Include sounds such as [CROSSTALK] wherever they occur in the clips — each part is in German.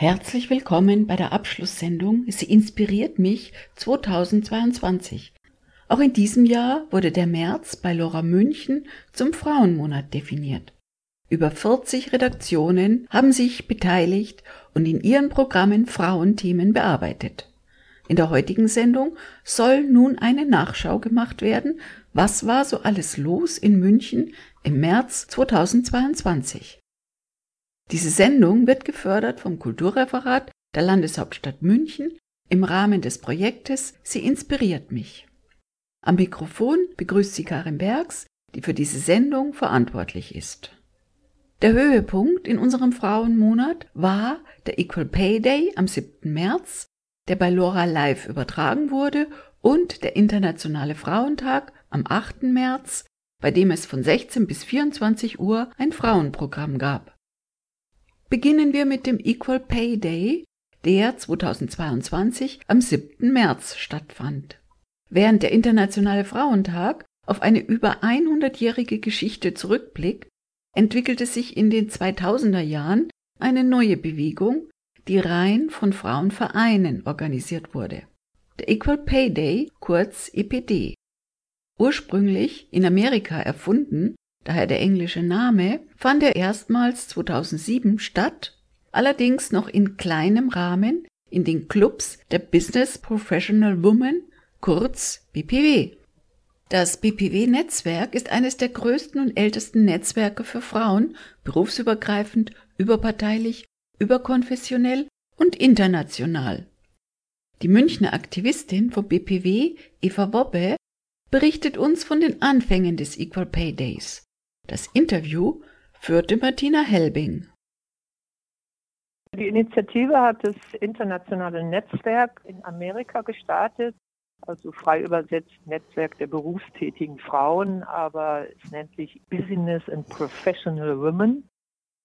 Herzlich willkommen bei der Abschlusssendung Sie inspiriert mich 2022. Auch in diesem Jahr wurde der März bei Lora München zum Frauenmonat definiert. Über 40 Redaktionen haben sich beteiligt und in ihren Programmen Frauenthemen bearbeitet. In der heutigen Sendung soll nun eine Nachschau gemacht werden, was war so alles los in München im März 2022. Diese Sendung wird gefördert vom Kulturreferat der Landeshauptstadt München im Rahmen des Projektes Sie inspiriert mich. Am Mikrofon begrüßt sie Karin Bergs, die für diese Sendung verantwortlich ist. Der Höhepunkt in unserem Frauenmonat war der Equal Pay Day am 7. März, der bei Lora Live übertragen wurde, und der Internationale Frauentag am 8. März, bei dem es von 16 bis 24 Uhr ein Frauenprogramm gab. Beginnen wir mit dem Equal Pay Day, der 2022 am 7. März stattfand. Während der Internationale Frauentag auf eine über 100-jährige Geschichte zurückblickt, entwickelte sich in den 2000er Jahren eine neue Bewegung, die rein von Frauenvereinen organisiert wurde. Der Equal Pay Day, kurz EPD. Ursprünglich in Amerika erfunden, daher der englische Name, fand er erstmals 2007 statt, allerdings noch in kleinem Rahmen in den Clubs der Business Professional Women, kurz BPW. Das BPW-Netzwerk ist eines der größten und ältesten Netzwerke für Frauen, berufsübergreifend, überparteilich, überkonfessionell und international. Die Münchner Aktivistin vom BPW, Eva Wobbe, berichtet uns von den Anfängen des Equal Pay Days. Das Interview führte Martina Helbing. Die Initiative hat das internationale Netzwerk in Amerika gestartet, also frei übersetzt Netzwerk der berufstätigen Frauen, aber es nennt sich Business and Professional Women.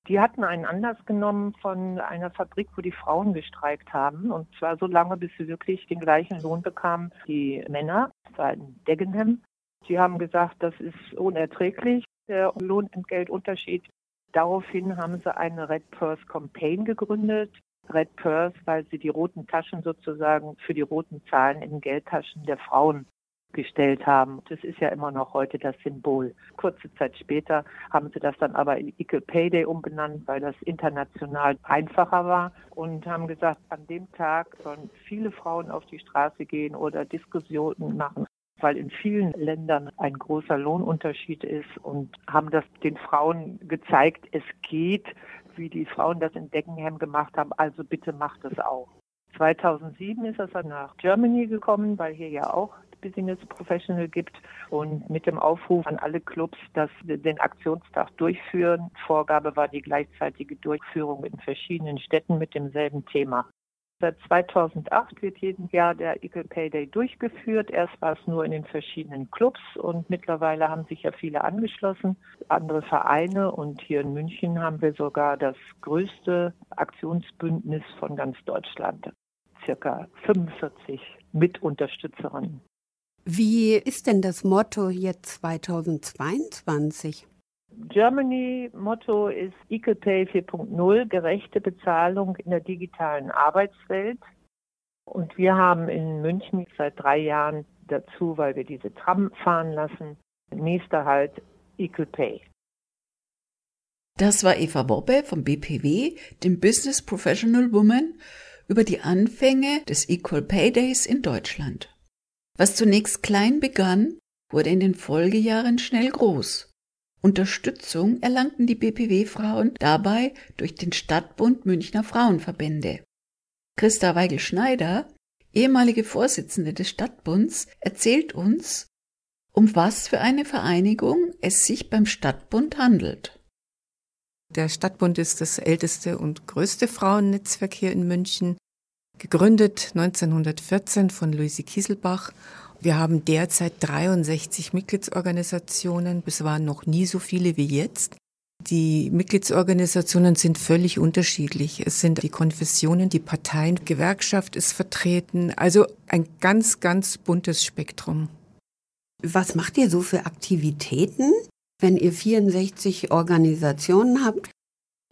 Die hatten einen Anlass genommen von einer Fabrik, wo die Frauen gestreikt haben. Und zwar so lange, bis sie wirklich den gleichen Lohn bekamen wie Männer. Das war in Dagenham. Sie haben gesagt, das ist unerträglich der Lohnentgeltunterschied. Daraufhin haben sie eine Red Purse Campaign gegründet. Red Purse, weil sie die roten Taschen sozusagen für die roten Zahlen in Geldtaschen der Frauen gestellt haben. Das ist ja immer noch heute das Symbol. Kurze Zeit später haben sie das dann aber in Equal Pay Day umbenannt, weil das international einfacher war und haben gesagt, an dem Tag sollen viele Frauen auf die Straße gehen oder Diskussionen machen weil in vielen Ländern ein großer Lohnunterschied ist und haben das den Frauen gezeigt, es geht, wie die Frauen das in Deckenham gemacht haben, also bitte macht es auch. 2007 ist er dann nach Germany gekommen, weil hier ja auch Business Professional gibt und mit dem Aufruf an alle Clubs, dass wir den Aktionstag durchführen. Vorgabe war die gleichzeitige Durchführung in verschiedenen Städten mit demselben Thema. Seit 2008 wird jeden Jahr der Equal Pay Day durchgeführt. Erst war es nur in den verschiedenen Clubs und mittlerweile haben sich ja viele angeschlossen, andere Vereine und hier in München haben wir sogar das größte Aktionsbündnis von ganz Deutschland. Circa 45 Mitunterstützerinnen. Wie ist denn das Motto jetzt 2022? Germany-Motto ist Equal Pay 4.0, gerechte Bezahlung in der digitalen Arbeitswelt. Und wir haben in München seit drei Jahren dazu, weil wir diese Tram fahren lassen, nächster Halt Equal Pay. Das war Eva Bobbe vom BPW, dem Business Professional Woman, über die Anfänge des Equal Pay Days in Deutschland. Was zunächst klein begann, wurde in den Folgejahren schnell groß. Unterstützung erlangten die BPW-Frauen dabei durch den Stadtbund Münchner Frauenverbände. Christa Weigel-Schneider, ehemalige Vorsitzende des Stadtbunds, erzählt uns, um was für eine Vereinigung es sich beim Stadtbund handelt. Der Stadtbund ist das älteste und größte Frauennetzwerk hier in München, gegründet 1914 von Luise Kieselbach wir haben derzeit 63 Mitgliedsorganisationen. Es waren noch nie so viele wie jetzt. Die Mitgliedsorganisationen sind völlig unterschiedlich. Es sind die Konfessionen, die Parteien, Gewerkschaft ist vertreten. Also ein ganz, ganz buntes Spektrum. Was macht ihr so für Aktivitäten, wenn ihr 64 Organisationen habt?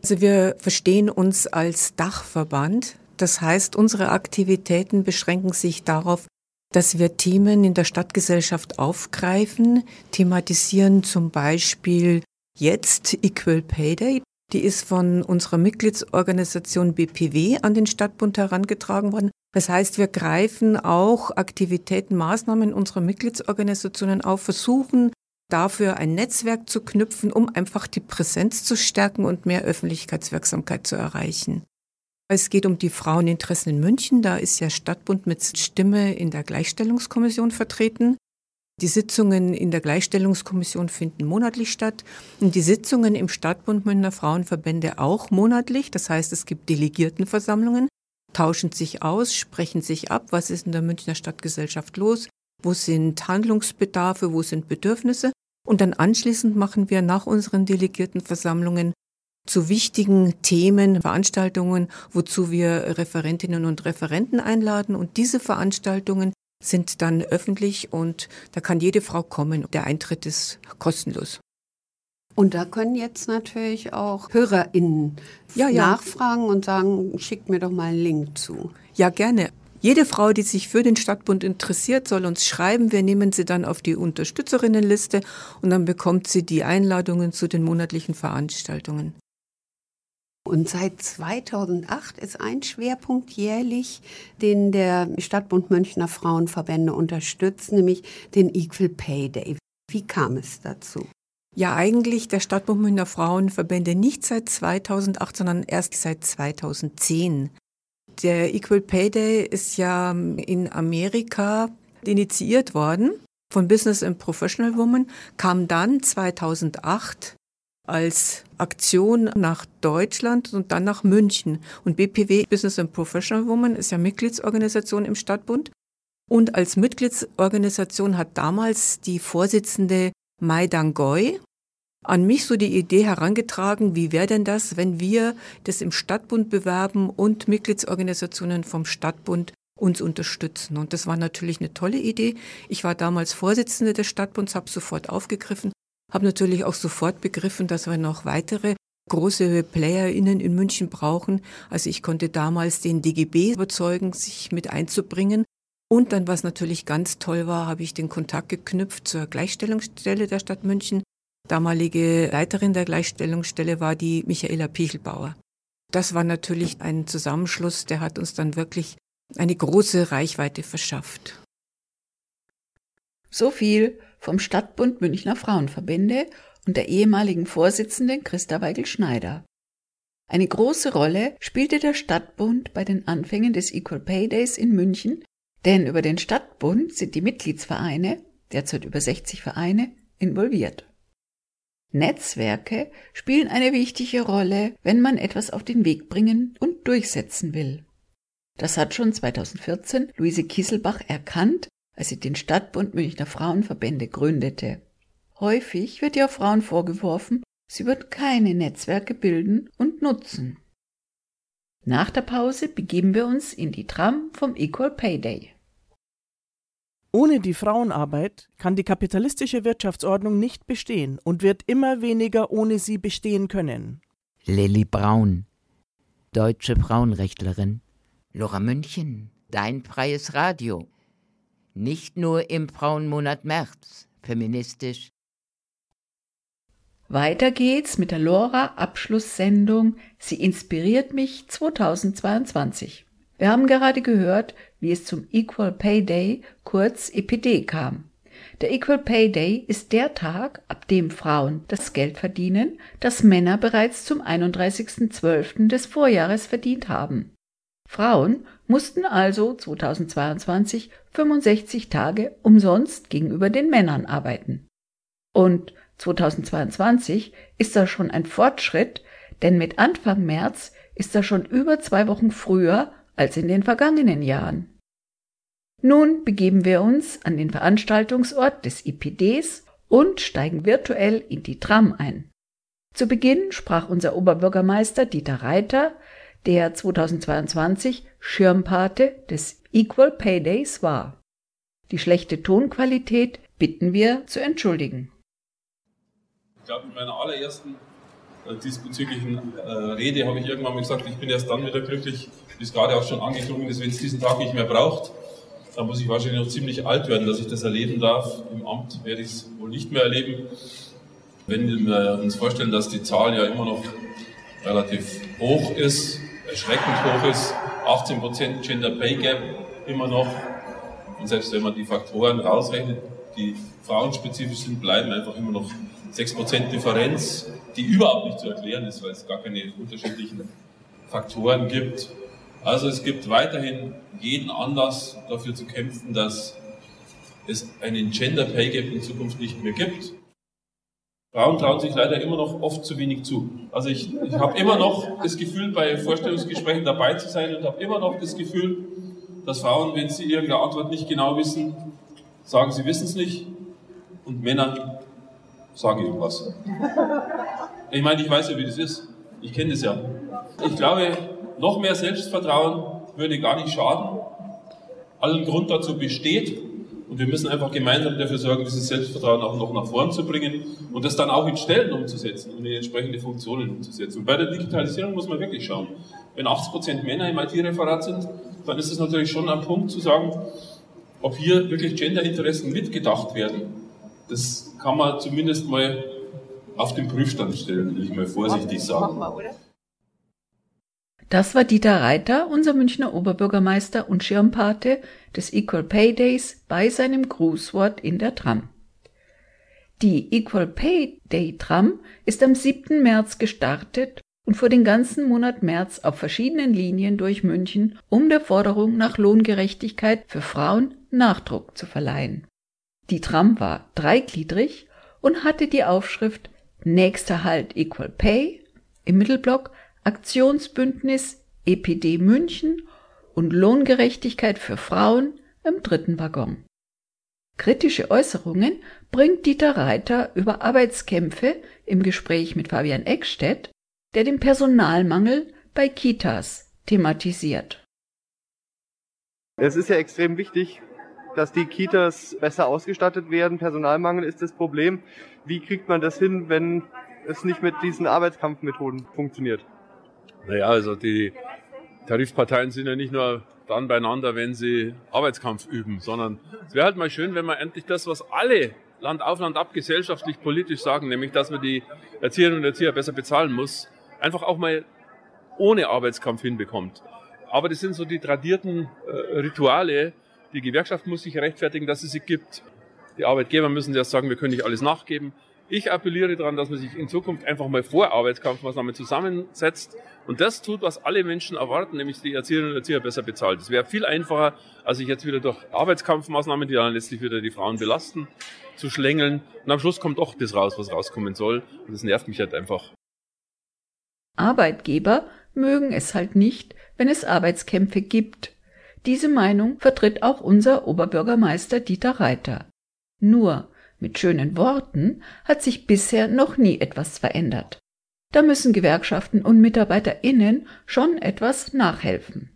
Also wir verstehen uns als Dachverband. Das heißt, unsere Aktivitäten beschränken sich darauf, dass wir Themen in der Stadtgesellschaft aufgreifen, thematisieren zum Beispiel jetzt Equal Pay Day. Die ist von unserer Mitgliedsorganisation BPW an den Stadtbund herangetragen worden. Das heißt, wir greifen auch Aktivitäten, Maßnahmen unserer Mitgliedsorganisationen auf, versuchen dafür ein Netzwerk zu knüpfen, um einfach die Präsenz zu stärken und mehr Öffentlichkeitswirksamkeit zu erreichen. Es geht um die Fraueninteressen in München. Da ist ja Stadtbund mit Stimme in der Gleichstellungskommission vertreten. Die Sitzungen in der Gleichstellungskommission finden monatlich statt und die Sitzungen im Stadtbund Münchner Frauenverbände auch monatlich. Das heißt, es gibt Delegiertenversammlungen, tauschen sich aus, sprechen sich ab, was ist in der Münchner Stadtgesellschaft los, wo sind Handlungsbedarfe, wo sind Bedürfnisse. Und dann anschließend machen wir nach unseren Delegiertenversammlungen zu wichtigen Themen, Veranstaltungen, wozu wir Referentinnen und Referenten einladen. Und diese Veranstaltungen sind dann öffentlich und da kann jede Frau kommen. Der Eintritt ist kostenlos. Und da können jetzt natürlich auch HörerInnen ja, ja. nachfragen und sagen, schickt mir doch mal einen Link zu. Ja, gerne. Jede Frau, die sich für den Stadtbund interessiert, soll uns schreiben. Wir nehmen sie dann auf die Unterstützerinnenliste und dann bekommt sie die Einladungen zu den monatlichen Veranstaltungen. Und seit 2008 ist ein Schwerpunkt jährlich, den der Stadtbund Münchner Frauenverbände unterstützt, nämlich den Equal Pay Day. Wie kam es dazu? Ja, eigentlich der Stadtbund Münchner Frauenverbände nicht seit 2008, sondern erst seit 2010. Der Equal Pay Day ist ja in Amerika initiiert worden von Business and Professional Women, kam dann 2008 als Aktion nach Deutschland und dann nach München. Und BPW, Business and Professional Women, ist ja Mitgliedsorganisation im Stadtbund. Und als Mitgliedsorganisation hat damals die Vorsitzende Mai Dangoy an mich so die Idee herangetragen, wie wäre denn das, wenn wir das im Stadtbund bewerben und Mitgliedsorganisationen vom Stadtbund uns unterstützen. Und das war natürlich eine tolle Idee. Ich war damals Vorsitzende des Stadtbunds, habe sofort aufgegriffen habe natürlich auch sofort begriffen, dass wir noch weitere große PlayerInnen in München brauchen. Also ich konnte damals den DGB überzeugen, sich mit einzubringen. Und dann, was natürlich ganz toll war, habe ich den Kontakt geknüpft zur Gleichstellungsstelle der Stadt München. Damalige Leiterin der Gleichstellungsstelle war die Michaela Pichelbauer. Das war natürlich ein Zusammenschluss, der hat uns dann wirklich eine große Reichweite verschafft. So viel vom Stadtbund Münchner Frauenverbände und der ehemaligen Vorsitzenden Christa Weigel-Schneider. Eine große Rolle spielte der Stadtbund bei den Anfängen des Equal Pay Days in München, denn über den Stadtbund sind die Mitgliedsvereine, derzeit über 60 Vereine, involviert. Netzwerke spielen eine wichtige Rolle, wenn man etwas auf den Weg bringen und durchsetzen will. Das hat schon 2014 Luise Kieselbach erkannt als sie den Stadtbund Münchner Frauenverbände gründete. Häufig wird ja Frauen vorgeworfen, sie würden keine Netzwerke bilden und nutzen. Nach der Pause begeben wir uns in die Tram vom Equal Pay Day. Ohne die Frauenarbeit kann die kapitalistische Wirtschaftsordnung nicht bestehen und wird immer weniger ohne sie bestehen können. Lilly Braun, deutsche Frauenrechtlerin. Lora München, dein freies Radio nicht nur im Frauenmonat März, feministisch. Weiter geht's mit der Lora Abschlusssendung Sie inspiriert mich 2022. Wir haben gerade gehört, wie es zum Equal Pay Day, kurz EPD, kam. Der Equal Pay Day ist der Tag, ab dem Frauen das Geld verdienen, das Männer bereits zum 31.12. des Vorjahres verdient haben. Frauen mussten also 2022 65 Tage umsonst gegenüber den Männern arbeiten. Und 2022 ist das schon ein Fortschritt, denn mit Anfang März ist das schon über zwei Wochen früher als in den vergangenen Jahren. Nun begeben wir uns an den Veranstaltungsort des IPDs und steigen virtuell in die Tram ein. Zu Beginn sprach unser Oberbürgermeister Dieter Reiter, der 2022 Schirmpate des Equal Pay Days war. Die schlechte Tonqualität bitten wir zu entschuldigen. Ich glaube, in meiner allerersten diesbezüglichen äh, Rede habe ich irgendwann mal gesagt, ich bin erst dann wieder glücklich, es gerade auch schon angeklungen ist, wenn es diesen Tag nicht mehr braucht. Da muss ich wahrscheinlich noch ziemlich alt werden, dass ich das erleben darf. Im Amt werde ich es wohl nicht mehr erleben. Wenn wir uns vorstellen, dass die Zahl ja immer noch relativ hoch ist, erschreckend hoch ist, 18% Gender Pay Gap immer noch, und selbst wenn man die Faktoren rausrechnet, die frauenspezifisch sind, bleiben einfach immer noch 6% Differenz, die überhaupt nicht zu erklären ist, weil es gar keine unterschiedlichen Faktoren gibt. Also es gibt weiterhin jeden Anlass dafür zu kämpfen, dass es einen Gender Pay Gap in Zukunft nicht mehr gibt. Frauen trauen sich leider immer noch oft zu wenig zu. Also ich, ich habe immer noch das Gefühl, bei Vorstellungsgesprächen dabei zu sein und habe immer noch das Gefühl, dass Frauen, wenn sie irgendeine Antwort nicht genau wissen, sagen, sie wissen es nicht und Männer sagen irgendwas. Ich meine, ich weiß ja, wie das ist. Ich kenne das ja. Ich glaube, noch mehr Selbstvertrauen würde gar nicht schaden. Allen Grund dazu besteht. Und wir müssen einfach gemeinsam dafür sorgen, dieses Selbstvertrauen auch noch nach vorn zu bringen und das dann auch in Stellen umzusetzen und in entsprechende Funktionen umzusetzen. Und bei der Digitalisierung muss man wirklich schauen. Wenn 80% Männer im IT-Referat sind, dann ist es natürlich schon ein Punkt zu sagen, ob hier wirklich Genderinteressen mitgedacht werden. Das kann man zumindest mal auf den Prüfstand stellen, will ich mal vorsichtig sagen. Das war Dieter Reiter, unser Münchner Oberbürgermeister und Schirmpate des Equal Pay Days bei seinem Grußwort in der Tram. Die Equal Pay Day Tram ist am 7. März gestartet und vor den ganzen Monat März auf verschiedenen Linien durch München, um der Forderung nach Lohngerechtigkeit für Frauen Nachdruck zu verleihen. Die Tram war dreigliedrig und hatte die Aufschrift Nächster Halt Equal Pay im Mittelblock Aktionsbündnis EPD München und Lohngerechtigkeit für Frauen im dritten Waggon. Kritische Äußerungen bringt Dieter Reiter über Arbeitskämpfe im Gespräch mit Fabian Eckstedt, der den Personalmangel bei Kitas thematisiert. Es ist ja extrem wichtig, dass die Kitas besser ausgestattet werden. Personalmangel ist das Problem. Wie kriegt man das hin, wenn es nicht mit diesen Arbeitskampfmethoden funktioniert? Naja, also die Tarifparteien sind ja nicht nur dann beieinander, wenn sie Arbeitskampf üben, sondern es wäre halt mal schön, wenn man endlich das, was alle Land auf Land ab gesellschaftlich politisch sagen, nämlich dass man die Erzieherinnen und Erzieher besser bezahlen muss, einfach auch mal ohne Arbeitskampf hinbekommt. Aber das sind so die tradierten äh, Rituale. Die Gewerkschaft muss sich rechtfertigen, dass es sie gibt. Die Arbeitgeber müssen ja sagen, wir können nicht alles nachgeben. Ich appelliere daran, dass man sich in Zukunft einfach mal vor Arbeitskampfmaßnahmen zusammensetzt und das tut, was alle Menschen erwarten, nämlich die Erzieherinnen und Erzieher besser bezahlt. Das wäre viel einfacher, als sich jetzt wieder durch Arbeitskampfmaßnahmen, die dann letztlich wieder die Frauen belasten, zu schlängeln. Und am Schluss kommt doch das raus, was rauskommen soll. Und das nervt mich halt einfach. Arbeitgeber mögen es halt nicht, wenn es Arbeitskämpfe gibt. Diese Meinung vertritt auch unser Oberbürgermeister Dieter Reiter. Nur mit schönen Worten hat sich bisher noch nie etwas verändert. Da müssen Gewerkschaften und Mitarbeiterinnen schon etwas nachhelfen.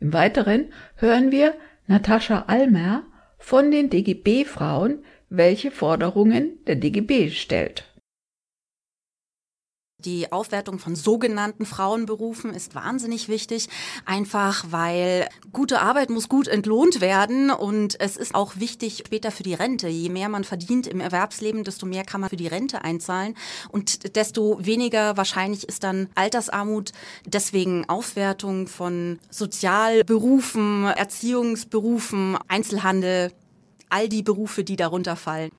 Im Weiteren hören wir Natascha Almer von den DGB-Frauen, welche Forderungen der DGB stellt. Die Aufwertung von sogenannten Frauenberufen ist wahnsinnig wichtig, einfach weil gute Arbeit muss gut entlohnt werden und es ist auch wichtig später für die Rente. Je mehr man verdient im Erwerbsleben, desto mehr kann man für die Rente einzahlen und desto weniger wahrscheinlich ist dann Altersarmut. Deswegen Aufwertung von Sozialberufen, Erziehungsberufen, Einzelhandel, all die Berufe, die darunter fallen.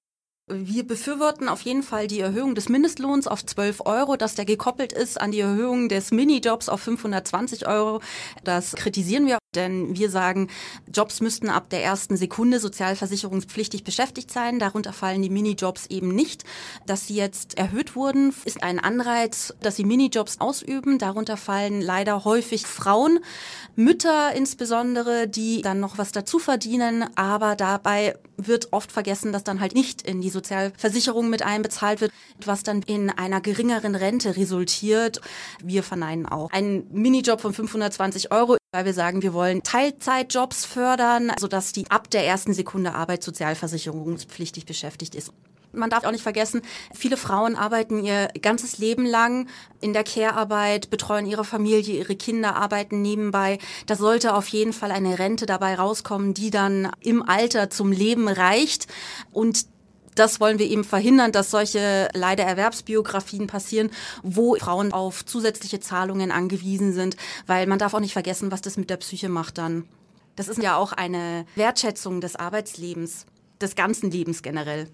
Wir befürworten auf jeden Fall die Erhöhung des Mindestlohns auf 12 Euro, dass der gekoppelt ist an die Erhöhung des Minijobs auf 520 Euro. Das kritisieren wir, denn wir sagen, Jobs müssten ab der ersten Sekunde sozialversicherungspflichtig beschäftigt sein. Darunter fallen die Minijobs eben nicht. Dass sie jetzt erhöht wurden, ist ein Anreiz, dass sie Minijobs ausüben. Darunter fallen leider häufig Frauen, Mütter insbesondere, die dann noch was dazu verdienen. Aber dabei wird oft vergessen, dass dann halt nicht in die Sozialversicherung mit einbezahlt wird, was dann in einer geringeren Rente resultiert. Wir verneinen auch einen Minijob von 520 Euro, weil wir sagen, wir wollen Teilzeitjobs fördern, sodass die ab der ersten Sekunde Arbeit sozialversicherungspflichtig beschäftigt ist. Man darf auch nicht vergessen, viele Frauen arbeiten ihr ganzes Leben lang in der Care-Arbeit, betreuen ihre Familie, ihre Kinder, arbeiten nebenbei. Da sollte auf jeden Fall eine Rente dabei rauskommen, die dann im Alter zum Leben reicht. Und das wollen wir eben verhindern, dass solche leider Erwerbsbiografien passieren, wo Frauen auf zusätzliche Zahlungen angewiesen sind, weil man darf auch nicht vergessen, was das mit der Psyche macht dann. Das ist ja auch eine Wertschätzung des Arbeitslebens, des ganzen Lebens generell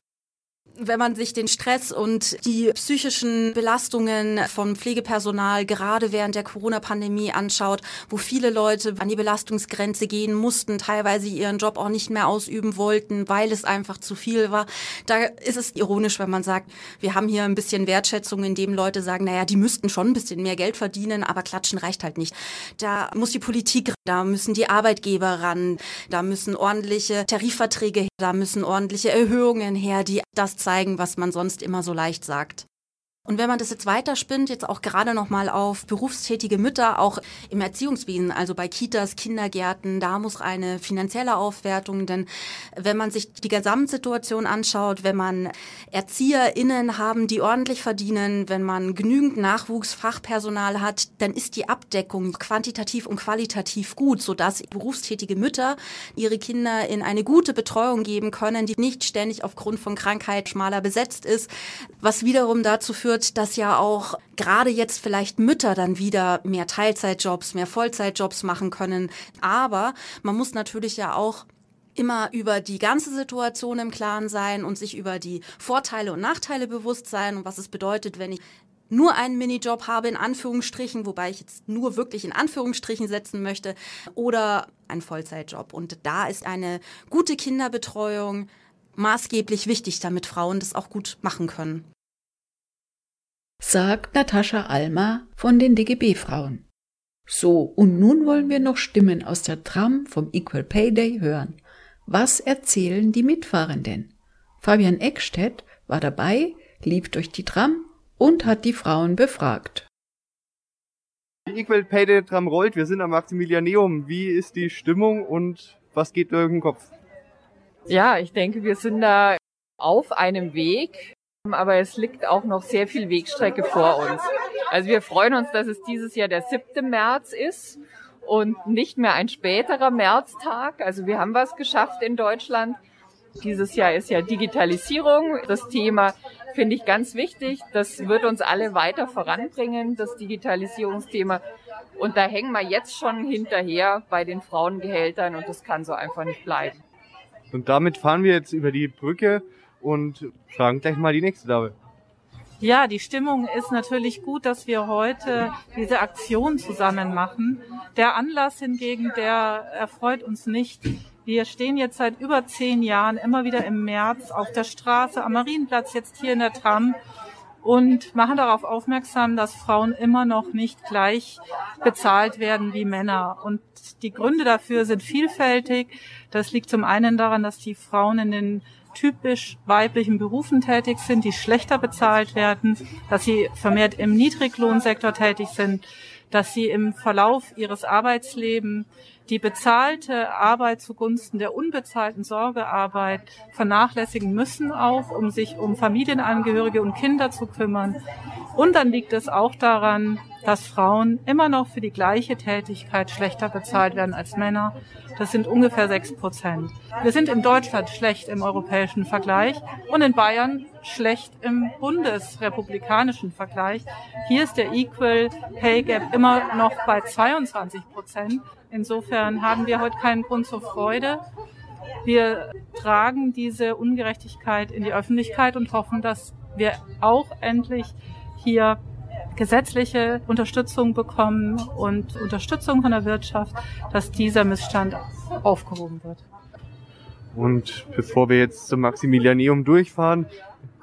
wenn man sich den Stress und die psychischen Belastungen von Pflegepersonal gerade während der Corona-Pandemie anschaut, wo viele Leute an die Belastungsgrenze gehen mussten, teilweise ihren Job auch nicht mehr ausüben wollten, weil es einfach zu viel war, da ist es ironisch, wenn man sagt, wir haben hier ein bisschen Wertschätzung, indem Leute sagen, naja, die müssten schon ein bisschen mehr Geld verdienen, aber klatschen reicht halt nicht. Da muss die Politik, da müssen die Arbeitgeber ran, da müssen ordentliche Tarifverträge, da müssen ordentliche Erhöhungen her, die das zeigen, was man sonst immer so leicht sagt. Und wenn man das jetzt weiterspinnt, jetzt auch gerade nochmal auf berufstätige Mütter, auch im Erziehungswesen, also bei Kitas, Kindergärten, da muss eine finanzielle Aufwertung, denn wenn man sich die Gesamtsituation anschaut, wenn man ErzieherInnen haben, die ordentlich verdienen, wenn man genügend Nachwuchsfachpersonal hat, dann ist die Abdeckung quantitativ und qualitativ gut, sodass berufstätige Mütter ihre Kinder in eine gute Betreuung geben können, die nicht ständig aufgrund von Krankheit schmaler besetzt ist, was wiederum dazu führt, wird, dass ja auch gerade jetzt vielleicht Mütter dann wieder mehr Teilzeitjobs, mehr Vollzeitjobs machen können. Aber man muss natürlich ja auch immer über die ganze Situation im Klaren sein und sich über die Vorteile und Nachteile bewusst sein und was es bedeutet, wenn ich nur einen Minijob habe, in Anführungsstrichen, wobei ich jetzt nur wirklich in Anführungsstrichen setzen möchte, oder einen Vollzeitjob. Und da ist eine gute Kinderbetreuung maßgeblich wichtig, damit Frauen das auch gut machen können sagt Natascha Alma von den DGB-Frauen. So, und nun wollen wir noch Stimmen aus der Tram vom Equal Pay Day hören. Was erzählen die Mitfahrenden? Fabian Eckstedt war dabei, lief durch die Tram und hat die Frauen befragt. Die Equal Pay Day Tram rollt, wir sind am Maximilianeum. Wie ist die Stimmung und was geht durch den Kopf? Ja, ich denke, wir sind da auf einem Weg, aber es liegt auch noch sehr viel Wegstrecke vor uns. Also wir freuen uns, dass es dieses Jahr der 7. März ist und nicht mehr ein späterer Märztag. Also wir haben was geschafft in Deutschland. Dieses Jahr ist ja Digitalisierung. Das Thema finde ich ganz wichtig. Das wird uns alle weiter voranbringen, das Digitalisierungsthema. Und da hängen wir jetzt schon hinterher bei den Frauengehältern und das kann so einfach nicht bleiben. Und damit fahren wir jetzt über die Brücke und fragen gleich mal die nächste Dame. Ja, die Stimmung ist natürlich gut, dass wir heute diese Aktion zusammen machen. Der Anlass hingegen, der erfreut uns nicht. Wir stehen jetzt seit über zehn Jahren immer wieder im März auf der Straße, am Marienplatz, jetzt hier in der Tram und machen darauf aufmerksam, dass Frauen immer noch nicht gleich bezahlt werden wie Männer. Und die Gründe dafür sind vielfältig. Das liegt zum einen daran, dass die Frauen in den typisch weiblichen Berufen tätig sind, die schlechter bezahlt werden, dass sie vermehrt im Niedriglohnsektor tätig sind, dass sie im Verlauf ihres Arbeitslebens die bezahlte Arbeit zugunsten der unbezahlten Sorgearbeit vernachlässigen müssen, auch um sich um Familienangehörige und Kinder zu kümmern. Und dann liegt es auch daran, dass Frauen immer noch für die gleiche Tätigkeit schlechter bezahlt werden als Männer. Das sind ungefähr sechs Prozent. Wir sind in Deutschland schlecht im europäischen Vergleich und in Bayern schlecht im bundesrepublikanischen Vergleich. Hier ist der Equal Pay Gap immer noch bei 22 Prozent. Insofern haben wir heute keinen Grund zur Freude. Wir tragen diese Ungerechtigkeit in die Öffentlichkeit und hoffen, dass wir auch endlich hier gesetzliche Unterstützung bekommen und Unterstützung von der Wirtschaft, dass dieser Missstand aufgehoben wird. Und bevor wir jetzt zum Maximilianeum durchfahren,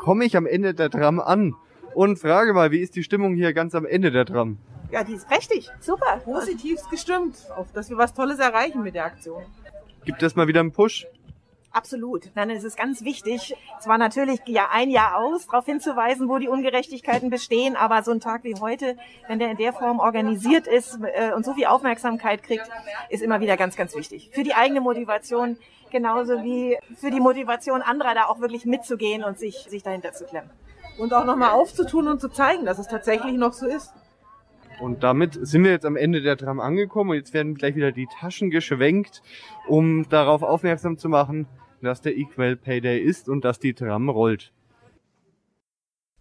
komme ich am Ende der Tram an und frage mal, wie ist die Stimmung hier ganz am Ende der Tram? Ja, die ist prächtig. Super. Positiv gestimmt, auf dass wir was Tolles erreichen mit der Aktion. Gibt es mal wieder einen Push? Absolut. Dann ist es ganz wichtig, zwar natürlich ja ein Jahr aus, darauf hinzuweisen, wo die Ungerechtigkeiten bestehen, aber so ein Tag wie heute, wenn der in der Form organisiert ist äh, und so viel Aufmerksamkeit kriegt, ist immer wieder ganz, ganz wichtig. Für die eigene Motivation, genauso wie für die Motivation anderer, da auch wirklich mitzugehen und sich, sich dahinter zu klemmen. Und auch nochmal aufzutun und zu zeigen, dass es tatsächlich noch so ist. Und damit sind wir jetzt am Ende der Tram angekommen und jetzt werden gleich wieder die Taschen geschwenkt, um darauf aufmerksam zu machen, dass der Equal Pay Day ist und dass die Tram rollt.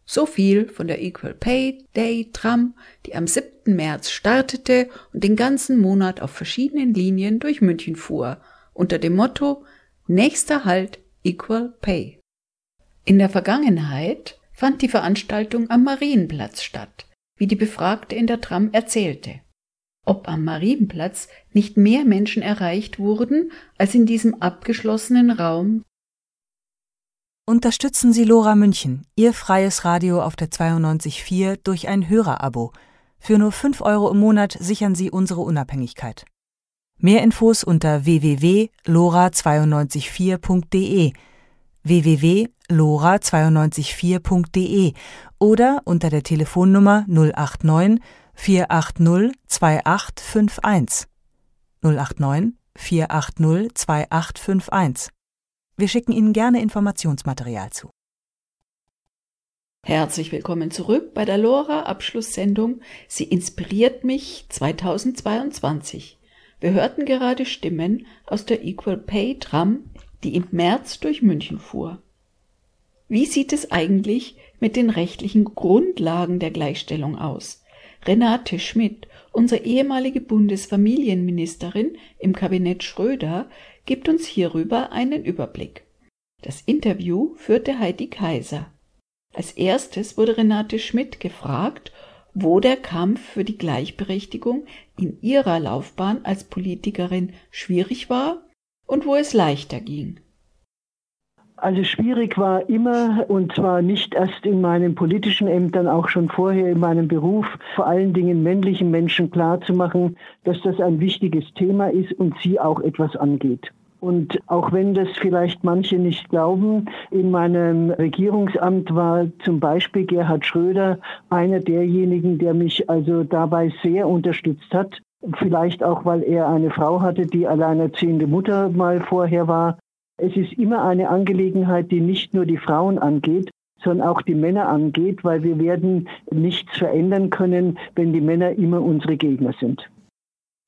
So viel von der Equal Pay Day Tram, die am 7. März startete und den ganzen Monat auf verschiedenen Linien durch München fuhr, unter dem Motto Nächster Halt Equal Pay. In der Vergangenheit fand die Veranstaltung am Marienplatz statt, wie die Befragte in der Tram erzählte ob am Marienplatz nicht mehr Menschen erreicht wurden als in diesem abgeschlossenen Raum. Unterstützen Sie Lora München, Ihr freies Radio auf der 92.4 durch ein Hörerabo. Für nur 5 Euro im Monat sichern Sie unsere Unabhängigkeit. Mehr Infos unter www.lora924.de www.lora924.de oder unter der Telefonnummer 089 480 2851 089 480 2851. Wir schicken Ihnen gerne Informationsmaterial zu. Herzlich willkommen zurück bei der Lora Abschlusssendung Sie inspiriert mich 2022. Wir hörten gerade Stimmen aus der Equal Pay Tram, die im März durch München fuhr. Wie sieht es eigentlich mit den rechtlichen Grundlagen der Gleichstellung aus? Renate Schmidt, unsere ehemalige Bundesfamilienministerin im Kabinett Schröder, gibt uns hierüber einen Überblick. Das Interview führte Heidi Kaiser. Als erstes wurde Renate Schmidt gefragt, wo der Kampf für die Gleichberechtigung in ihrer Laufbahn als Politikerin schwierig war und wo es leichter ging. Also schwierig war immer, und zwar nicht erst in meinen politischen Ämtern, auch schon vorher in meinem Beruf, vor allen Dingen männlichen Menschen klarzumachen, dass das ein wichtiges Thema ist und sie auch etwas angeht. Und auch wenn das vielleicht manche nicht glauben, in meinem Regierungsamt war zum Beispiel Gerhard Schröder einer derjenigen, der mich also dabei sehr unterstützt hat. Vielleicht auch, weil er eine Frau hatte, die alleinerziehende Mutter mal vorher war es ist immer eine Angelegenheit, die nicht nur die Frauen angeht, sondern auch die Männer angeht, weil wir werden nichts verändern können, wenn die Männer immer unsere Gegner sind.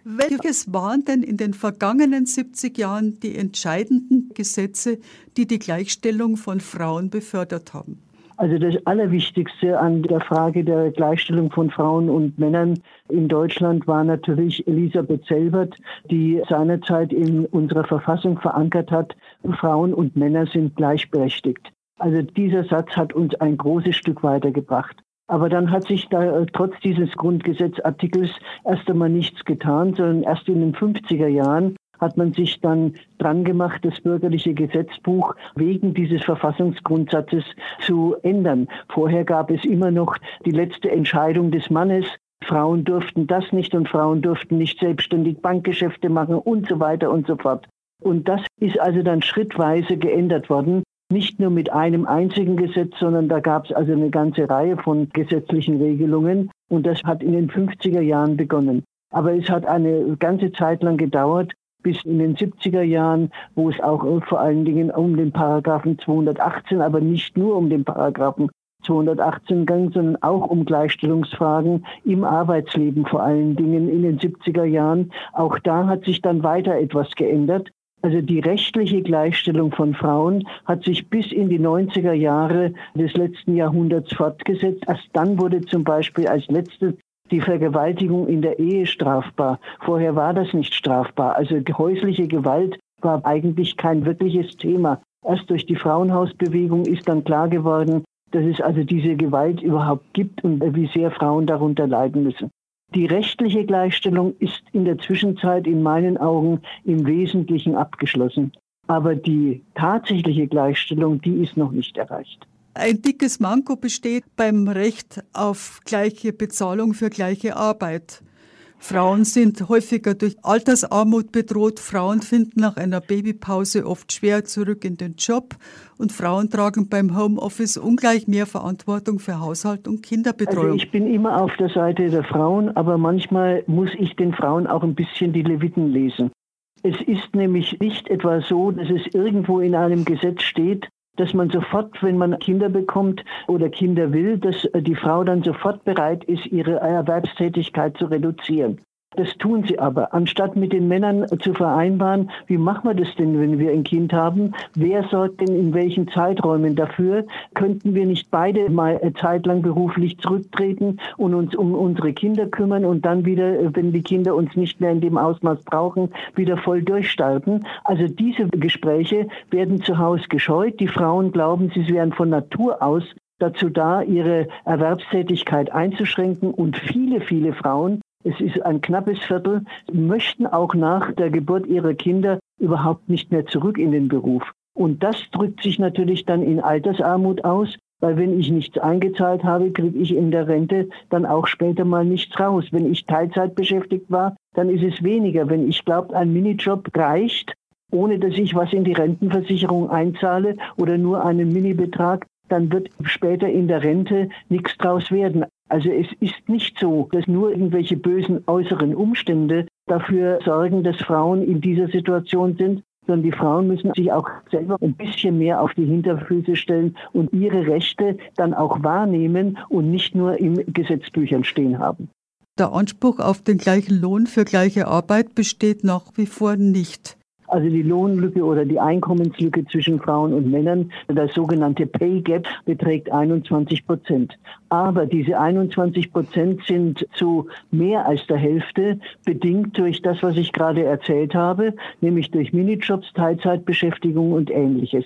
Welches waren denn in den vergangenen 70 Jahren die entscheidenden Gesetze, die die Gleichstellung von Frauen befördert haben? Also das Allerwichtigste an der Frage der Gleichstellung von Frauen und Männern in Deutschland war natürlich Elisabeth Selbert, die seinerzeit in unserer Verfassung verankert hat, Frauen und Männer sind gleichberechtigt. Also dieser Satz hat uns ein großes Stück weitergebracht. Aber dann hat sich da äh, trotz dieses Grundgesetzartikels erst einmal nichts getan, sondern erst in den 50er Jahren hat man sich dann dran gemacht, das bürgerliche Gesetzbuch wegen dieses Verfassungsgrundsatzes zu ändern. Vorher gab es immer noch die letzte Entscheidung des Mannes. Frauen durften das nicht und Frauen durften nicht selbstständig Bankgeschäfte machen und so weiter und so fort. Und das ist also dann schrittweise geändert worden. Nicht nur mit einem einzigen Gesetz, sondern da gab es also eine ganze Reihe von gesetzlichen Regelungen. Und das hat in den 50er Jahren begonnen. Aber es hat eine ganze Zeit lang gedauert, bis in den 70er Jahren, wo es auch vor allen Dingen um den Paragraphen 218, aber nicht nur um den Paragraphen 218 ging, sondern auch um Gleichstellungsfragen im Arbeitsleben vor allen Dingen in den 70er Jahren. Auch da hat sich dann weiter etwas geändert. Also die rechtliche Gleichstellung von Frauen hat sich bis in die 90er Jahre des letzten Jahrhunderts fortgesetzt. Erst dann wurde zum Beispiel als letztes die Vergewaltigung in der Ehe strafbar. Vorher war das nicht strafbar. Also häusliche Gewalt war eigentlich kein wirkliches Thema. Erst durch die Frauenhausbewegung ist dann klar geworden, dass es also diese Gewalt überhaupt gibt und wie sehr Frauen darunter leiden müssen. Die rechtliche Gleichstellung ist in der Zwischenzeit in meinen Augen im Wesentlichen abgeschlossen. Aber die tatsächliche Gleichstellung, die ist noch nicht erreicht. Ein dickes Manko besteht beim Recht auf gleiche Bezahlung für gleiche Arbeit. Frauen sind häufiger durch Altersarmut bedroht. Frauen finden nach einer Babypause oft schwer zurück in den Job. Und Frauen tragen beim Homeoffice ungleich mehr Verantwortung für Haushalt und Kinderbetreuung. Also ich bin immer auf der Seite der Frauen, aber manchmal muss ich den Frauen auch ein bisschen die Leviten lesen. Es ist nämlich nicht etwa so, dass es irgendwo in einem Gesetz steht, dass man sofort, wenn man Kinder bekommt oder Kinder will, dass die Frau dann sofort bereit ist, ihre Erwerbstätigkeit zu reduzieren. Das tun sie aber. Anstatt mit den Männern zu vereinbaren, wie machen wir das denn, wenn wir ein Kind haben? Wer sorgt denn in welchen Zeiträumen dafür? Könnten wir nicht beide mal zeitlang beruflich zurücktreten und uns um unsere Kinder kümmern und dann wieder, wenn die Kinder uns nicht mehr in dem Ausmaß brauchen, wieder voll durchstarten? Also diese Gespräche werden zu Hause gescheut. Die Frauen glauben, sie wären von Natur aus dazu da, ihre Erwerbstätigkeit einzuschränken. Und viele, viele Frauen es ist ein knappes Viertel, möchten auch nach der Geburt ihrer Kinder überhaupt nicht mehr zurück in den Beruf. Und das drückt sich natürlich dann in Altersarmut aus, weil wenn ich nichts eingezahlt habe, kriege ich in der Rente dann auch später mal nichts raus. Wenn ich Teilzeit beschäftigt war, dann ist es weniger. Wenn ich glaube, ein Minijob reicht, ohne dass ich was in die Rentenversicherung einzahle oder nur einen Minibetrag, dann wird später in der Rente nichts draus werden. Also es ist nicht so, dass nur irgendwelche bösen äußeren Umstände dafür sorgen, dass Frauen in dieser Situation sind, sondern die Frauen müssen sich auch selber ein bisschen mehr auf die Hinterfüße stellen und ihre Rechte dann auch wahrnehmen und nicht nur in Gesetzbüchern stehen haben. Der Anspruch auf den gleichen Lohn für gleiche Arbeit besteht nach wie vor nicht. Also die Lohnlücke oder die Einkommenslücke zwischen Frauen und Männern, das sogenannte Pay Gap, beträgt 21 Prozent. Aber diese 21 Prozent sind zu mehr als der Hälfte bedingt durch das, was ich gerade erzählt habe, nämlich durch Minijobs, Teilzeitbeschäftigung und ähnliches.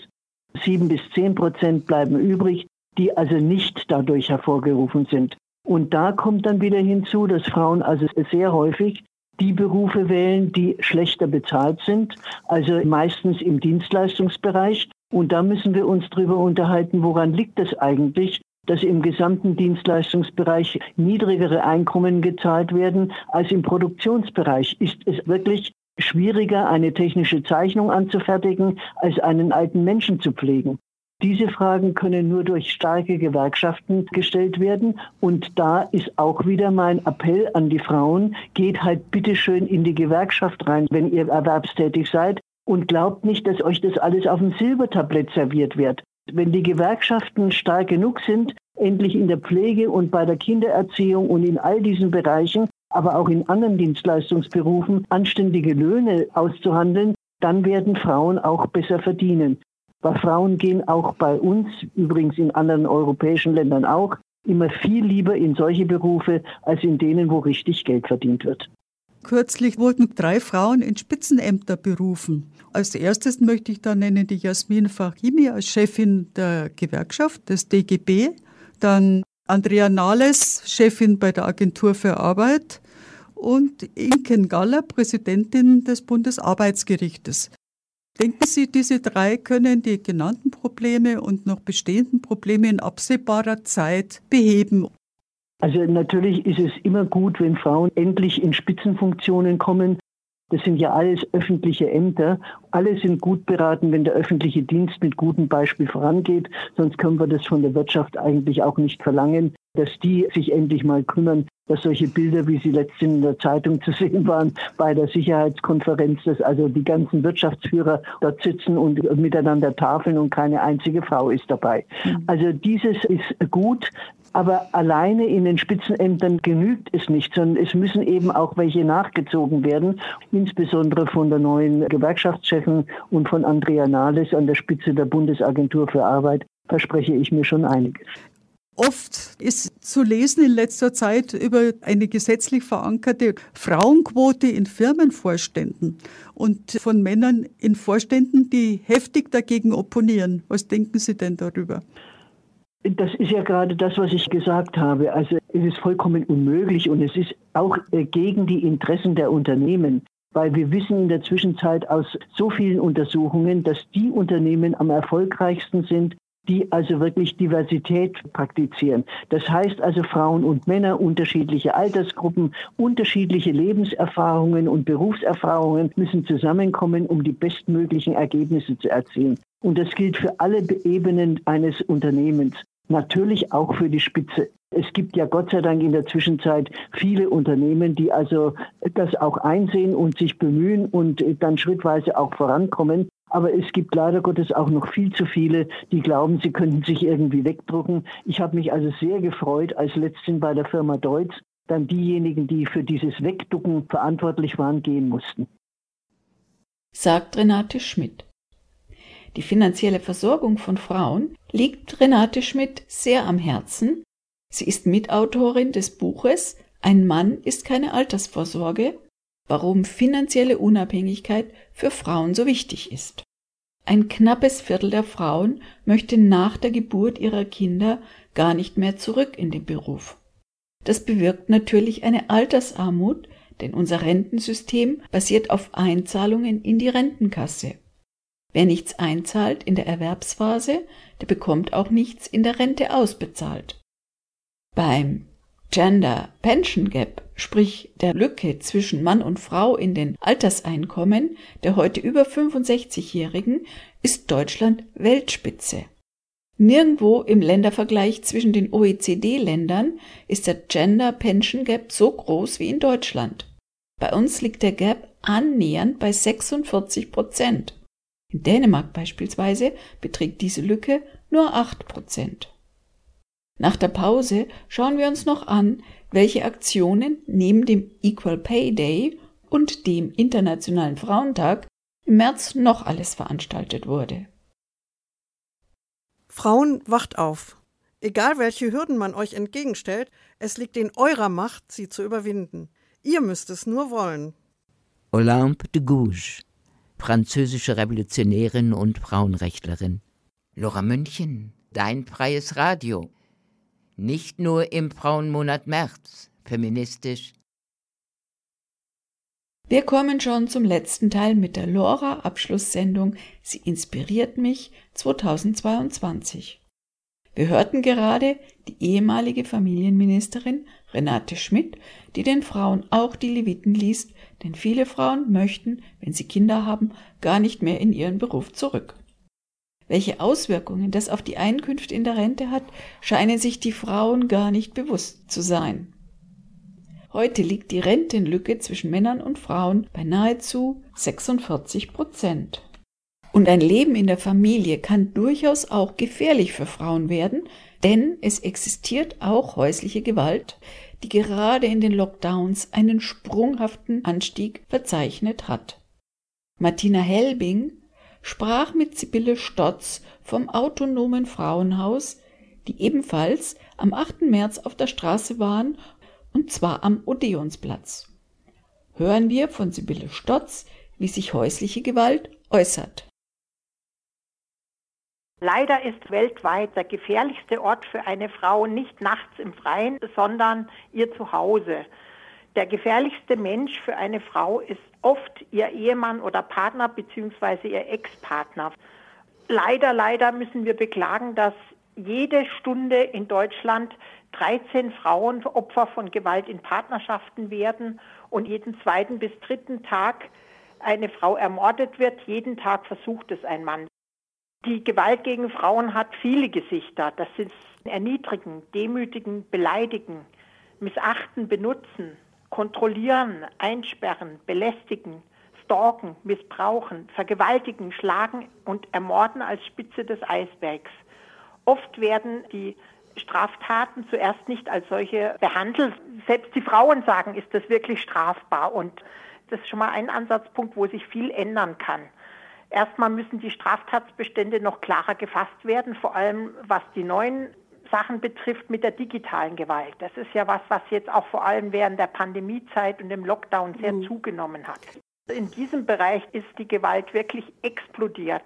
Sieben bis zehn Prozent bleiben übrig, die also nicht dadurch hervorgerufen sind. Und da kommt dann wieder hinzu, dass Frauen also sehr häufig die Berufe wählen, die schlechter bezahlt sind, also meistens im Dienstleistungsbereich. Und da müssen wir uns darüber unterhalten, woran liegt es eigentlich, dass im gesamten Dienstleistungsbereich niedrigere Einkommen gezahlt werden als im Produktionsbereich. Ist es wirklich schwieriger, eine technische Zeichnung anzufertigen, als einen alten Menschen zu pflegen? Diese Fragen können nur durch starke Gewerkschaften gestellt werden. Und da ist auch wieder mein Appell an die Frauen, geht halt bitte schön in die Gewerkschaft rein, wenn ihr erwerbstätig seid. Und glaubt nicht, dass euch das alles auf dem Silbertablett serviert wird. Wenn die Gewerkschaften stark genug sind, endlich in der Pflege und bei der Kindererziehung und in all diesen Bereichen, aber auch in anderen Dienstleistungsberufen anständige Löhne auszuhandeln, dann werden Frauen auch besser verdienen. Weil Frauen gehen auch bei uns, übrigens in anderen europäischen Ländern auch, immer viel lieber in solche Berufe als in denen, wo richtig Geld verdient wird. Kürzlich wurden drei Frauen in Spitzenämter berufen. Als erstes möchte ich da nennen die Jasmin Fahimi als Chefin der Gewerkschaft des DGB, dann Andrea Nahles, Chefin bei der Agentur für Arbeit und Inken Galler, Präsidentin des Bundesarbeitsgerichtes. Denken Sie, diese drei können die genannten Probleme und noch bestehenden Probleme in absehbarer Zeit beheben? Also natürlich ist es immer gut, wenn Frauen endlich in Spitzenfunktionen kommen. Das sind ja alles öffentliche Ämter. Alle sind gut beraten, wenn der öffentliche Dienst mit gutem Beispiel vorangeht. Sonst können wir das von der Wirtschaft eigentlich auch nicht verlangen, dass die sich endlich mal kümmern, dass solche Bilder, wie sie letztens in der Zeitung zu sehen waren, bei der Sicherheitskonferenz, dass also die ganzen Wirtschaftsführer dort sitzen und miteinander tafeln und keine einzige Frau ist dabei. Mhm. Also dieses ist gut. Aber alleine in den Spitzenämtern genügt es nicht, sondern es müssen eben auch welche nachgezogen werden, insbesondere von der neuen Gewerkschaftschefin und von Andrea Nahles an der Spitze der Bundesagentur für Arbeit verspreche ich mir schon einiges. Oft ist zu lesen in letzter Zeit über eine gesetzlich verankerte Frauenquote in Firmenvorständen und von Männern in Vorständen, die heftig dagegen opponieren. Was denken Sie denn darüber? Das ist ja gerade das, was ich gesagt habe. Also es ist vollkommen unmöglich und es ist auch äh, gegen die Interessen der Unternehmen. Weil wir wissen in der Zwischenzeit aus so vielen Untersuchungen, dass die Unternehmen am erfolgreichsten sind, die also wirklich Diversität praktizieren. Das heißt also Frauen und Männer, unterschiedliche Altersgruppen, unterschiedliche Lebenserfahrungen und Berufserfahrungen müssen zusammenkommen, um die bestmöglichen Ergebnisse zu erzielen. Und das gilt für alle Ebenen eines Unternehmens. Natürlich auch für die Spitze. Es gibt ja Gott sei Dank in der Zwischenzeit viele Unternehmen, die also das auch einsehen und sich bemühen und dann schrittweise auch vorankommen. Aber es gibt leider Gottes auch noch viel zu viele, die glauben, sie könnten sich irgendwie wegdrucken. Ich habe mich also sehr gefreut, als letztens bei der Firma Deutz dann diejenigen, die für dieses Wegducken verantwortlich waren, gehen mussten. Sagt Renate Schmidt. Die finanzielle Versorgung von Frauen liegt Renate Schmidt sehr am Herzen. Sie ist Mitautorin des Buches Ein Mann ist keine Altersvorsorge warum finanzielle Unabhängigkeit für Frauen so wichtig ist. Ein knappes Viertel der Frauen möchte nach der Geburt ihrer Kinder gar nicht mehr zurück in den Beruf. Das bewirkt natürlich eine Altersarmut, denn unser Rentensystem basiert auf Einzahlungen in die Rentenkasse. Wer nichts einzahlt in der Erwerbsphase, der bekommt auch nichts in der Rente ausbezahlt. Beim Gender Pension Gap, sprich der Lücke zwischen Mann und Frau in den Alterseinkommen der heute über 65-Jährigen, ist Deutschland Weltspitze. Nirgendwo im Ländervergleich zwischen den OECD-Ländern ist der Gender Pension Gap so groß wie in Deutschland. Bei uns liegt der Gap annähernd bei 46 Prozent. In Dänemark beispielsweise beträgt diese Lücke nur 8 Prozent. Nach der Pause schauen wir uns noch an, welche Aktionen neben dem Equal Pay Day und dem Internationalen Frauentag im März noch alles veranstaltet wurde. Frauen, wacht auf. Egal welche Hürden man euch entgegenstellt, es liegt in eurer Macht, sie zu überwinden. Ihr müsst es nur wollen. Olympe de Gouges, französische Revolutionärin und Frauenrechtlerin. Laura München, dein freies Radio nicht nur im Frauenmonat März feministisch. Wir kommen schon zum letzten Teil mit der Lora Abschlusssendung Sie inspiriert mich 2022. Wir hörten gerade die ehemalige Familienministerin Renate Schmidt, die den Frauen auch die Leviten liest, denn viele Frauen möchten, wenn sie Kinder haben, gar nicht mehr in ihren Beruf zurück. Welche Auswirkungen das auf die Einkünfte in der Rente hat, scheinen sich die Frauen gar nicht bewusst zu sein. Heute liegt die Rentenlücke zwischen Männern und Frauen bei nahezu 46 Prozent. Und ein Leben in der Familie kann durchaus auch gefährlich für Frauen werden, denn es existiert auch häusliche Gewalt, die gerade in den Lockdowns einen sprunghaften Anstieg verzeichnet hat. Martina Helbing sprach mit Sibylle Stotz vom Autonomen Frauenhaus, die ebenfalls am 8. März auf der Straße waren, und zwar am Odeonsplatz. Hören wir von Sibylle Stotz, wie sich häusliche Gewalt äußert. Leider ist weltweit der gefährlichste Ort für eine Frau nicht nachts im Freien, sondern ihr Zuhause. Der gefährlichste Mensch für eine Frau ist oft ihr Ehemann oder Partner bzw. ihr Ex-Partner. Leider, leider müssen wir beklagen, dass jede Stunde in Deutschland 13 Frauen Opfer von Gewalt in Partnerschaften werden und jeden zweiten bis dritten Tag eine Frau ermordet wird. Jeden Tag versucht es ein Mann. Die Gewalt gegen Frauen hat viele Gesichter. Das sind Erniedrigen, Demütigen, Beleidigen, Missachten, Benutzen, kontrollieren, einsperren, belästigen, stalken, missbrauchen, vergewaltigen, schlagen und ermorden als Spitze des Eisbergs. Oft werden die Straftaten zuerst nicht als solche behandelt. Selbst die Frauen sagen, ist das wirklich strafbar. Und das ist schon mal ein Ansatzpunkt, wo sich viel ändern kann. Erstmal müssen die Straftatsbestände noch klarer gefasst werden, vor allem was die neuen Sachen betrifft mit der digitalen Gewalt. Das ist ja was, was jetzt auch vor allem während der Pandemiezeit und dem Lockdown sehr mhm. zugenommen hat. In diesem Bereich ist die Gewalt wirklich explodiert.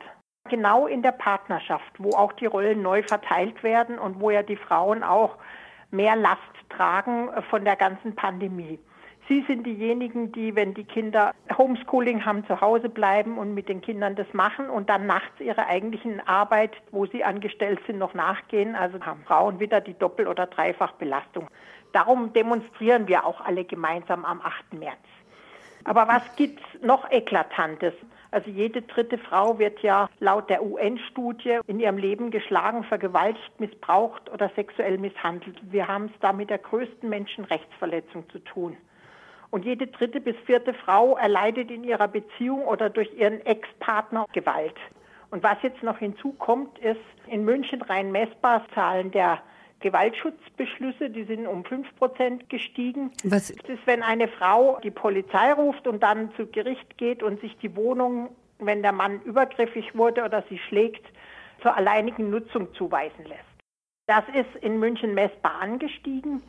Genau in der Partnerschaft, wo auch die Rollen neu verteilt werden und wo ja die Frauen auch mehr Last tragen von der ganzen Pandemie. Sie sind diejenigen, die, wenn die Kinder Homeschooling haben, zu Hause bleiben und mit den Kindern das machen und dann nachts ihrer eigentlichen Arbeit, wo sie angestellt sind, noch nachgehen. Also haben Frauen wieder die Doppel- oder Dreifachbelastung. Darum demonstrieren wir auch alle gemeinsam am 8. März. Aber was gibt's noch Eklatantes? Also jede dritte Frau wird ja laut der UN-Studie in ihrem Leben geschlagen, vergewaltigt, missbraucht oder sexuell misshandelt. Wir haben es da mit der größten Menschenrechtsverletzung zu tun. Und jede dritte bis vierte Frau erleidet in ihrer Beziehung oder durch ihren Ex-Partner Gewalt. Und was jetzt noch hinzukommt, ist in München rein messbar Zahlen der Gewaltschutzbeschlüsse, die sind um 5 Prozent gestiegen. Was ist, wenn eine Frau die Polizei ruft und dann zu Gericht geht und sich die Wohnung, wenn der Mann übergriffig wurde oder sie schlägt, zur alleinigen Nutzung zuweisen lässt. Das ist in München messbar angestiegen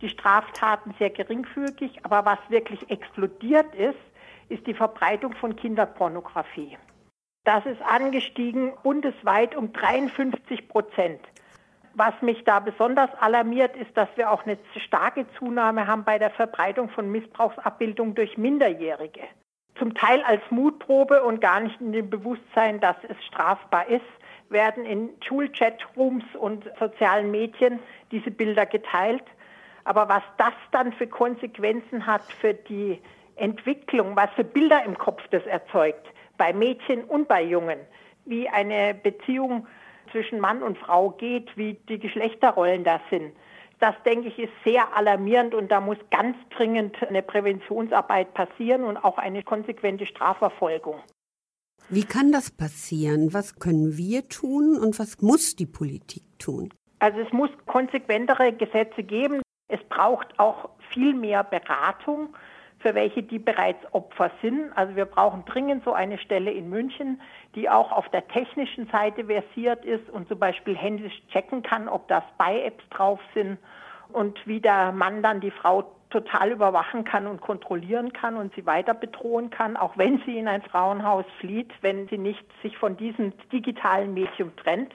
die Straftaten sehr geringfügig, aber was wirklich explodiert ist, ist die Verbreitung von Kinderpornografie. Das ist angestiegen bundesweit um 53 Prozent. Was mich da besonders alarmiert, ist, dass wir auch eine starke Zunahme haben bei der Verbreitung von Missbrauchsabbildung durch Minderjährige. Zum Teil als Mutprobe und gar nicht in dem Bewusstsein, dass es strafbar ist, werden in Schulchatrooms und sozialen Medien diese Bilder geteilt. Aber was das dann für Konsequenzen hat für die Entwicklung, was für Bilder im Kopf das erzeugt, bei Mädchen und bei Jungen, wie eine Beziehung zwischen Mann und Frau geht, wie die Geschlechterrollen da sind. Das, denke ich, ist sehr alarmierend und da muss ganz dringend eine Präventionsarbeit passieren und auch eine konsequente Strafverfolgung. Wie kann das passieren? Was können wir tun und was muss die Politik tun? Also es muss konsequentere Gesetze geben. Es braucht auch viel mehr Beratung für welche, die bereits Opfer sind. Also wir brauchen dringend so eine Stelle in München, die auch auf der technischen Seite versiert ist und zum Beispiel händisch checken kann, ob da Spy-Apps drauf sind und wie der Mann dann die Frau total überwachen kann und kontrollieren kann und sie weiter bedrohen kann, auch wenn sie in ein Frauenhaus flieht, wenn sie nicht sich von diesem digitalen Medium trennt.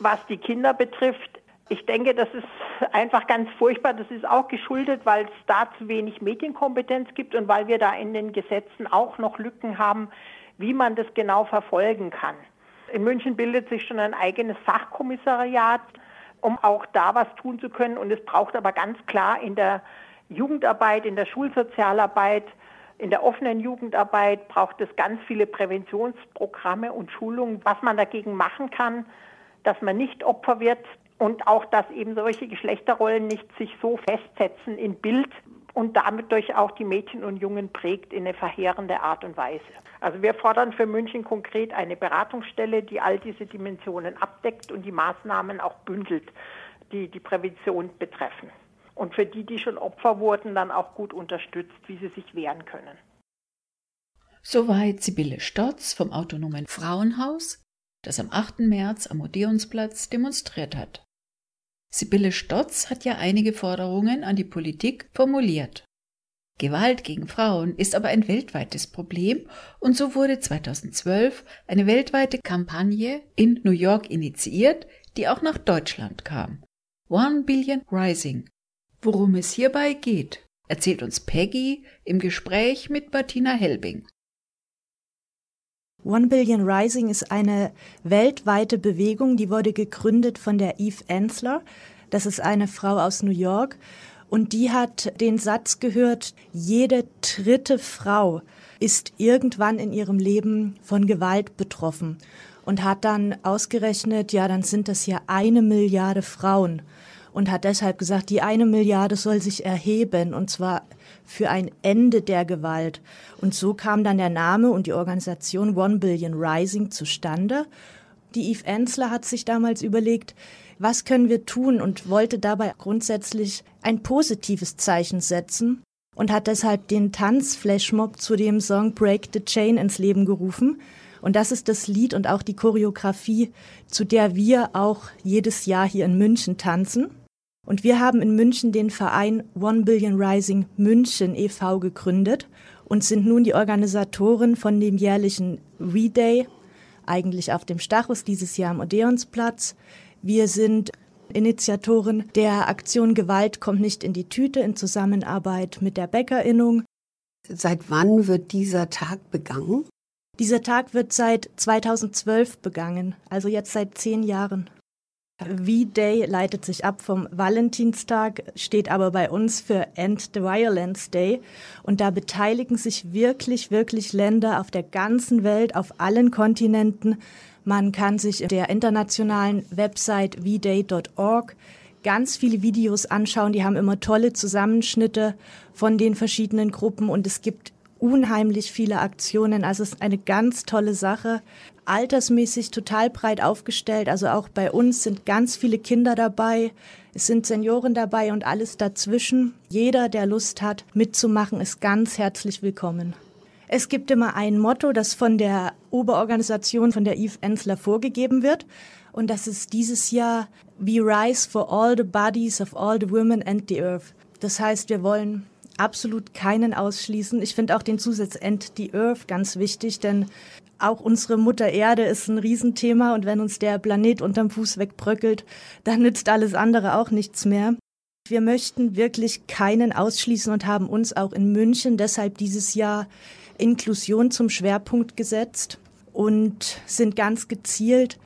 Was die Kinder betrifft, ich denke, das ist einfach ganz furchtbar. Das ist auch geschuldet, weil es da zu wenig Medienkompetenz gibt und weil wir da in den Gesetzen auch noch Lücken haben, wie man das genau verfolgen kann. In München bildet sich schon ein eigenes Fachkommissariat, um auch da was tun zu können. Und es braucht aber ganz klar in der Jugendarbeit, in der Schulsozialarbeit, in der offenen Jugendarbeit braucht es ganz viele Präventionsprogramme und Schulungen, was man dagegen machen kann, dass man nicht Opfer wird, und auch, dass eben solche Geschlechterrollen nicht sich so festsetzen in Bild und damit durch auch die Mädchen und Jungen prägt in eine verheerende Art und Weise. Also wir fordern für München konkret eine Beratungsstelle, die all diese Dimensionen abdeckt und die Maßnahmen auch bündelt, die die Prävention betreffen. Und für die, die schon Opfer wurden, dann auch gut unterstützt, wie sie sich wehren können. Soweit Sibylle Stotz vom Autonomen Frauenhaus, das am 8. März am Odeonsplatz demonstriert hat. Sibylle Stotz hat ja einige Forderungen an die Politik formuliert. Gewalt gegen Frauen ist aber ein weltweites Problem und so wurde 2012 eine weltweite Kampagne in New York initiiert, die auch nach Deutschland kam. One Billion Rising. Worum es hierbei geht, erzählt uns Peggy im Gespräch mit Martina Helbing. One Billion Rising ist eine weltweite Bewegung, die wurde gegründet von der Eve Ensler. Das ist eine Frau aus New York. Und die hat den Satz gehört, jede dritte Frau ist irgendwann in ihrem Leben von Gewalt betroffen und hat dann ausgerechnet, ja, dann sind das ja eine Milliarde Frauen und hat deshalb gesagt, die eine Milliarde soll sich erheben und zwar für ein Ende der Gewalt. Und so kam dann der Name und die Organisation One Billion Rising zustande. Die Eve Ensler hat sich damals überlegt, was können wir tun und wollte dabei grundsätzlich ein positives Zeichen setzen und hat deshalb den Tanz-Flashmob zu dem Song Break the Chain ins Leben gerufen. Und das ist das Lied und auch die Choreografie, zu der wir auch jedes Jahr hier in München tanzen. Und wir haben in München den Verein One Billion Rising München e.V. gegründet und sind nun die Organisatoren von dem jährlichen We-Day, eigentlich auf dem Stachus, dieses Jahr am Odeonsplatz. Wir sind Initiatorin der Aktion Gewalt kommt nicht in die Tüte in Zusammenarbeit mit der Bäckerinnung. Seit wann wird dieser Tag begangen? Dieser Tag wird seit 2012 begangen, also jetzt seit zehn Jahren. V-Day leitet sich ab vom Valentinstag, steht aber bei uns für End the Violence Day. Und da beteiligen sich wirklich, wirklich Länder auf der ganzen Welt, auf allen Kontinenten. Man kann sich der internationalen Website vday.org ganz viele Videos anschauen. Die haben immer tolle Zusammenschnitte von den verschiedenen Gruppen und es gibt unheimlich viele Aktionen. Also es ist eine ganz tolle Sache. Altersmäßig total breit aufgestellt. Also auch bei uns sind ganz viele Kinder dabei. Es sind Senioren dabei und alles dazwischen. Jeder, der Lust hat, mitzumachen, ist ganz herzlich willkommen. Es gibt immer ein Motto, das von der Oberorganisation, von der Eve Ensler vorgegeben wird. Und das ist dieses Jahr We Rise for all the bodies of all the women and the earth. Das heißt, wir wollen absolut keinen ausschließen. Ich finde auch den Zusatz End the Earth ganz wichtig, denn auch unsere Mutter Erde ist ein Riesenthema und wenn uns der Planet unterm Fuß wegbröckelt, dann nützt alles andere auch nichts mehr. Wir möchten wirklich keinen ausschließen und haben uns auch in München deshalb dieses Jahr Inklusion zum Schwerpunkt gesetzt und sind ganz gezielt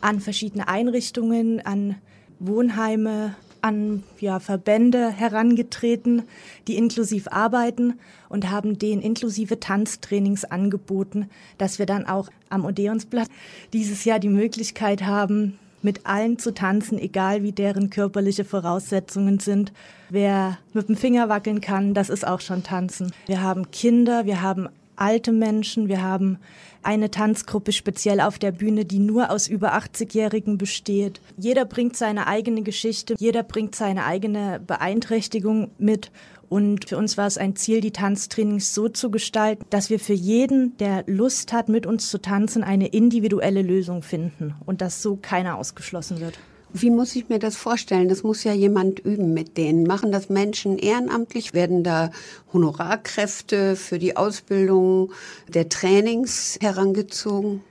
an verschiedene Einrichtungen, an Wohnheime, an ja, Verbände herangetreten, die inklusiv arbeiten und haben denen inklusive Tanztrainings angeboten, dass wir dann auch am Odeonsplatz dieses Jahr die Möglichkeit haben, mit allen zu tanzen, egal wie deren körperliche Voraussetzungen sind. Wer mit dem Finger wackeln kann, das ist auch schon tanzen. Wir haben Kinder, wir haben alte Menschen, wir haben eine Tanzgruppe speziell auf der Bühne, die nur aus über 80-Jährigen besteht. Jeder bringt seine eigene Geschichte, jeder bringt seine eigene Beeinträchtigung mit. Und für uns war es ein Ziel, die Tanztrainings so zu gestalten, dass wir für jeden, der Lust hat, mit uns zu tanzen, eine individuelle Lösung finden und dass so keiner ausgeschlossen wird. Wie muss ich mir das vorstellen? Das muss ja jemand üben mit denen. Machen das Menschen ehrenamtlich? Werden da Honorarkräfte für die Ausbildung der Trainings herangezogen?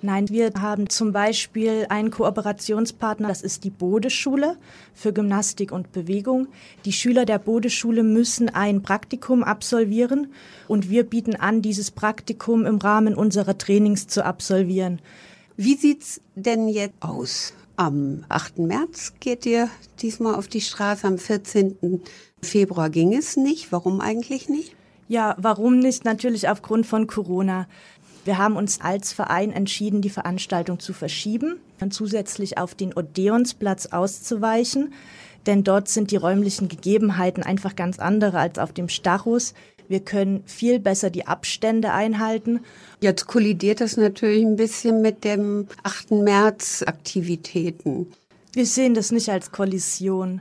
Nein, wir haben zum Beispiel einen Kooperationspartner, das ist die Bodeschule für Gymnastik und Bewegung. Die Schüler der Bodeschule müssen ein Praktikum absolvieren und wir bieten an, dieses Praktikum im Rahmen unserer Trainings zu absolvieren. Wie sieht's denn jetzt aus? Am 8. März geht ihr diesmal auf die Straße. Am 14. Februar ging es nicht. Warum eigentlich nicht? Ja, warum nicht? Natürlich aufgrund von Corona. Wir haben uns als Verein entschieden, die Veranstaltung zu verschieben und zusätzlich auf den Odeonsplatz auszuweichen, denn dort sind die räumlichen Gegebenheiten einfach ganz andere als auf dem Stachus. Wir können viel besser die Abstände einhalten. Jetzt kollidiert das natürlich ein bisschen mit dem 8. März Aktivitäten. Wir sehen das nicht als Kollision.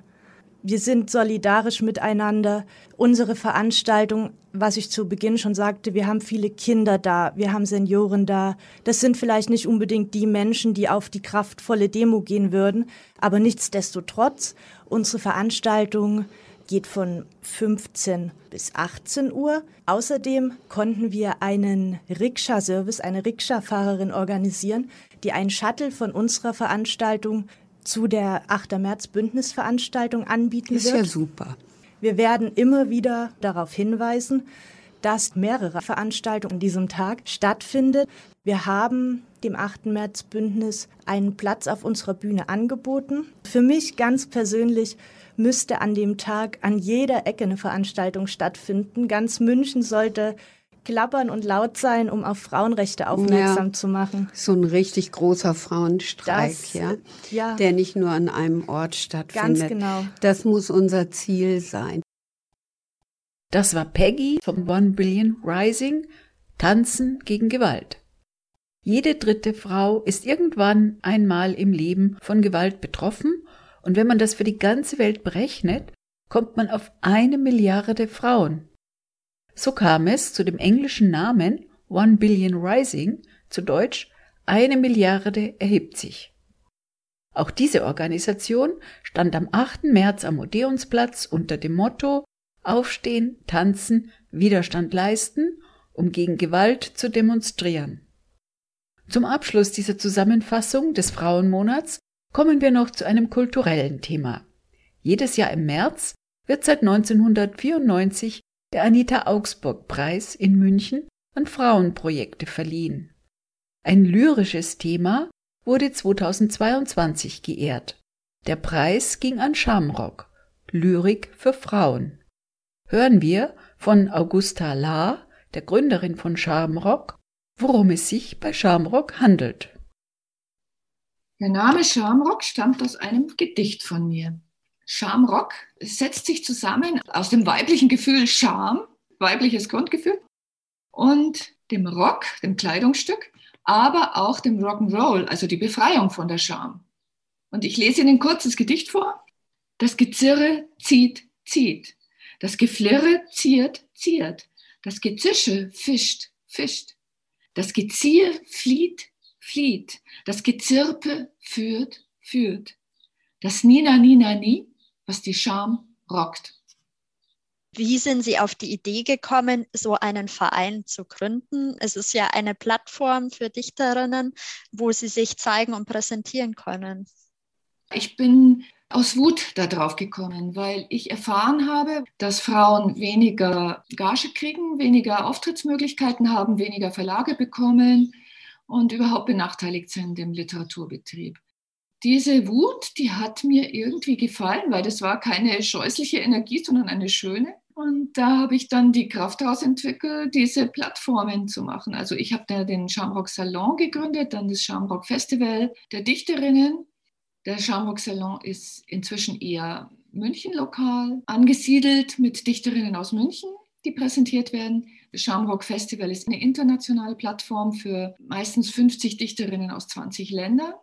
Wir sind solidarisch miteinander. Unsere Veranstaltung, was ich zu Beginn schon sagte, wir haben viele Kinder da, wir haben Senioren da. Das sind vielleicht nicht unbedingt die Menschen, die auf die kraftvolle Demo gehen würden, aber nichtsdestotrotz, unsere Veranstaltung geht von 15 bis 18 Uhr. Außerdem konnten wir einen Rikscha-Service, eine Rikscha-Fahrerin organisieren, die einen Shuttle von unserer Veranstaltung zu der 8. März Bündnisveranstaltung anbieten ist wird. Ist ja super. Wir werden immer wieder darauf hinweisen, dass mehrere Veranstaltungen an diesem Tag stattfinden. Wir haben dem 8. März Bündnis einen Platz auf unserer Bühne angeboten. Für mich ganz persönlich müsste an dem Tag an jeder Ecke eine Veranstaltung stattfinden. Ganz München sollte klappern und laut sein, um auf Frauenrechte aufmerksam Ja. zu machen. So ein richtig großer Frauenstreik, Das- ja, ja. der nicht nur an einem Ort stattfindet. Ganz genau. Das muss unser Ziel sein. Das war Peggy vom One Billion Rising, Tanzen gegen Gewalt. Jede dritte Frau ist irgendwann einmal im Leben von Gewalt betroffen und wenn man das für die ganze Welt berechnet, kommt man auf eine Milliarde Frauen. So kam es zu dem englischen Namen One Billion Rising, zu Deutsch eine Milliarde erhebt sich. Auch diese Organisation stand am 8. März am Odeonsplatz unter dem Motto Aufstehen, tanzen, Widerstand leisten, um gegen Gewalt zu demonstrieren. Zum Abschluss dieser Zusammenfassung des Frauenmonats Kommen wir noch zu einem kulturellen Thema. Jedes Jahr im März wird seit 1994 der Anita Augsburg Preis in München an Frauenprojekte verliehen. Ein lyrisches Thema wurde 2022 geehrt. Der Preis ging an Shamrock, Lyrik für Frauen. Hören wir von Augusta Lahr, der Gründerin von Shamrock, worum es sich bei Shamrock handelt. Der Name Shamrock stammt aus einem Gedicht von mir. Schamrock setzt sich zusammen aus dem weiblichen Gefühl Scham, weibliches Grundgefühl, und dem Rock, dem Kleidungsstück, aber auch dem Rock'n'Roll, also die Befreiung von der Scham. Und ich lese Ihnen ein kurzes Gedicht vor. Das Gezirre zieht, zieht. Das Geflirre ziert, ziert. Das Gezische fischt, fischt. Das Geziehe flieht, flieht. Das Gezirpe führt, führt. Das Nina, Nina, Nie was die Scham rockt. Wie sind Sie auf die Idee gekommen, so einen Verein zu gründen? Es ist ja eine Plattform für Dichterinnen, wo sie sich zeigen und präsentieren können. Ich bin aus Wut darauf gekommen, weil ich erfahren habe, dass Frauen weniger Gage kriegen, weniger Auftrittsmöglichkeiten haben, weniger Verlage bekommen und überhaupt benachteiligt sind im Literaturbetrieb diese Wut, die hat mir irgendwie gefallen, weil das war keine scheußliche Energie, sondern eine schöne. Und da habe ich dann die Kraft daraus entwickelt, diese Plattformen zu machen. Also ich habe da den Shamrock Salon gegründet, dann das Shamrock Festival der Dichterinnen. Der Shamrock Salon ist inzwischen eher München lokal angesiedelt mit Dichterinnen aus München, die präsentiert werden. Das Shamrock Festival ist eine internationale Plattform für meistens 50 Dichterinnen aus 20 Ländern.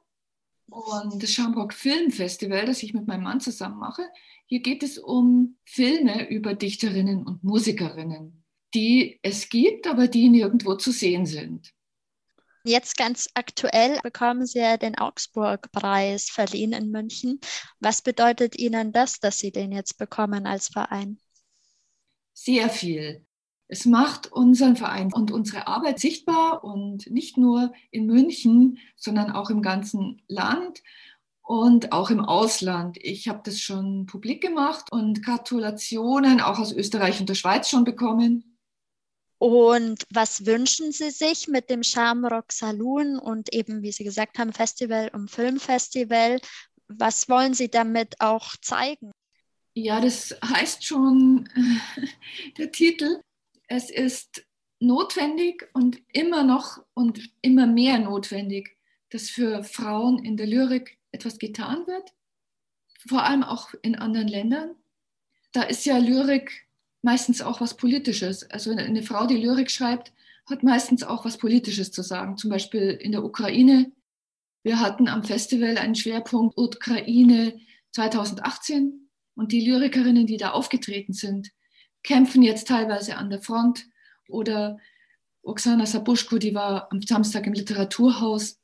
Und das Schaumburg Filmfestival, das ich mit meinem Mann zusammen mache, hier geht es um Filme über Dichterinnen und Musikerinnen, die es gibt, aber die nirgendwo zu sehen sind. Jetzt ganz aktuell bekommen Sie ja den Augsburg-Preis verliehen in München. Was bedeutet Ihnen das, dass Sie den jetzt bekommen als Verein? Sehr viel. Es macht unseren Verein und unsere Arbeit sichtbar und nicht nur in München, sondern auch im ganzen Land und auch im Ausland. Ich habe das schon publik gemacht und Gratulationen auch aus Österreich und der Schweiz schon bekommen. Und was wünschen Sie sich mit dem Shamrock Saloon und eben, wie Sie gesagt haben, Festival und Filmfestival? Was wollen Sie damit auch zeigen? Ja, das heißt schon [LAUGHS] der Titel. Es ist notwendig und immer noch und immer mehr notwendig, dass für Frauen in der Lyrik etwas getan wird, vor allem auch in anderen Ländern. Da ist ja Lyrik meistens auch was Politisches. Also eine Frau, die Lyrik schreibt, hat meistens auch was Politisches zu sagen. Zum Beispiel in der Ukraine. Wir hatten am Festival einen Schwerpunkt Ukraine 2018 und die Lyrikerinnen, die da aufgetreten sind, kämpfen jetzt teilweise an der Front. Oder Oksana Sabuschko, die war am Samstag im Literaturhaus,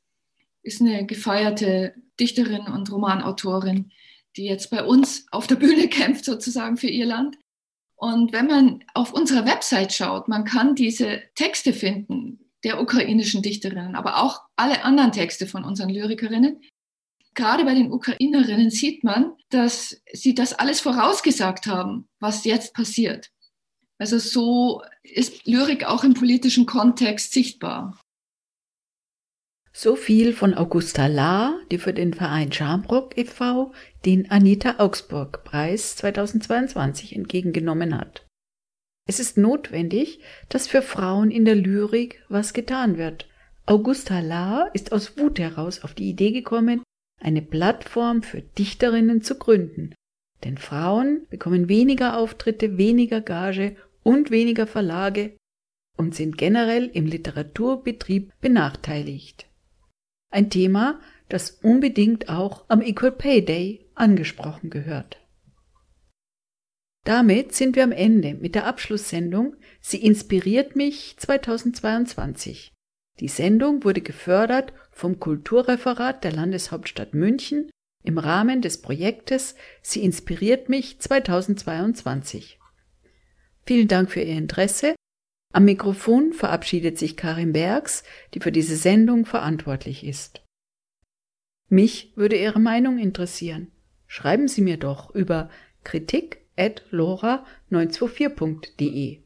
ist eine gefeierte Dichterin und Romanautorin, die jetzt bei uns auf der Bühne [LAUGHS] kämpft, sozusagen für ihr Land. Und wenn man auf unserer Website schaut, man kann diese Texte finden der ukrainischen Dichterinnen, aber auch alle anderen Texte von unseren Lyrikerinnen. Gerade bei den Ukrainerinnen sieht man, dass sie das alles vorausgesagt haben, was jetzt passiert. Also so ist Lyrik auch im politischen Kontext sichtbar. So viel von Augusta Lahr, die für den Verein Schamrock e.V. den Anita Augsburg Preis 2022 entgegengenommen hat. Es ist notwendig, dass für Frauen in der Lyrik was getan wird. Augusta Lahr ist aus Wut heraus auf die Idee gekommen, eine Plattform für Dichterinnen zu gründen. Denn Frauen bekommen weniger Auftritte, weniger Gage und weniger Verlage und sind generell im Literaturbetrieb benachteiligt. Ein Thema, das unbedingt auch am Equal Pay Day angesprochen gehört. Damit sind wir am Ende mit der Abschlusssendung Sie inspiriert mich 2022. Die Sendung wurde gefördert vom Kulturreferat der Landeshauptstadt München im Rahmen des Projektes Sie inspiriert mich 2022. Vielen Dank für Ihr Interesse. Am Mikrofon verabschiedet sich Karin Bergs, die für diese Sendung verantwortlich ist. Mich würde Ihre Meinung interessieren. Schreiben Sie mir doch über kritik at lora924.de.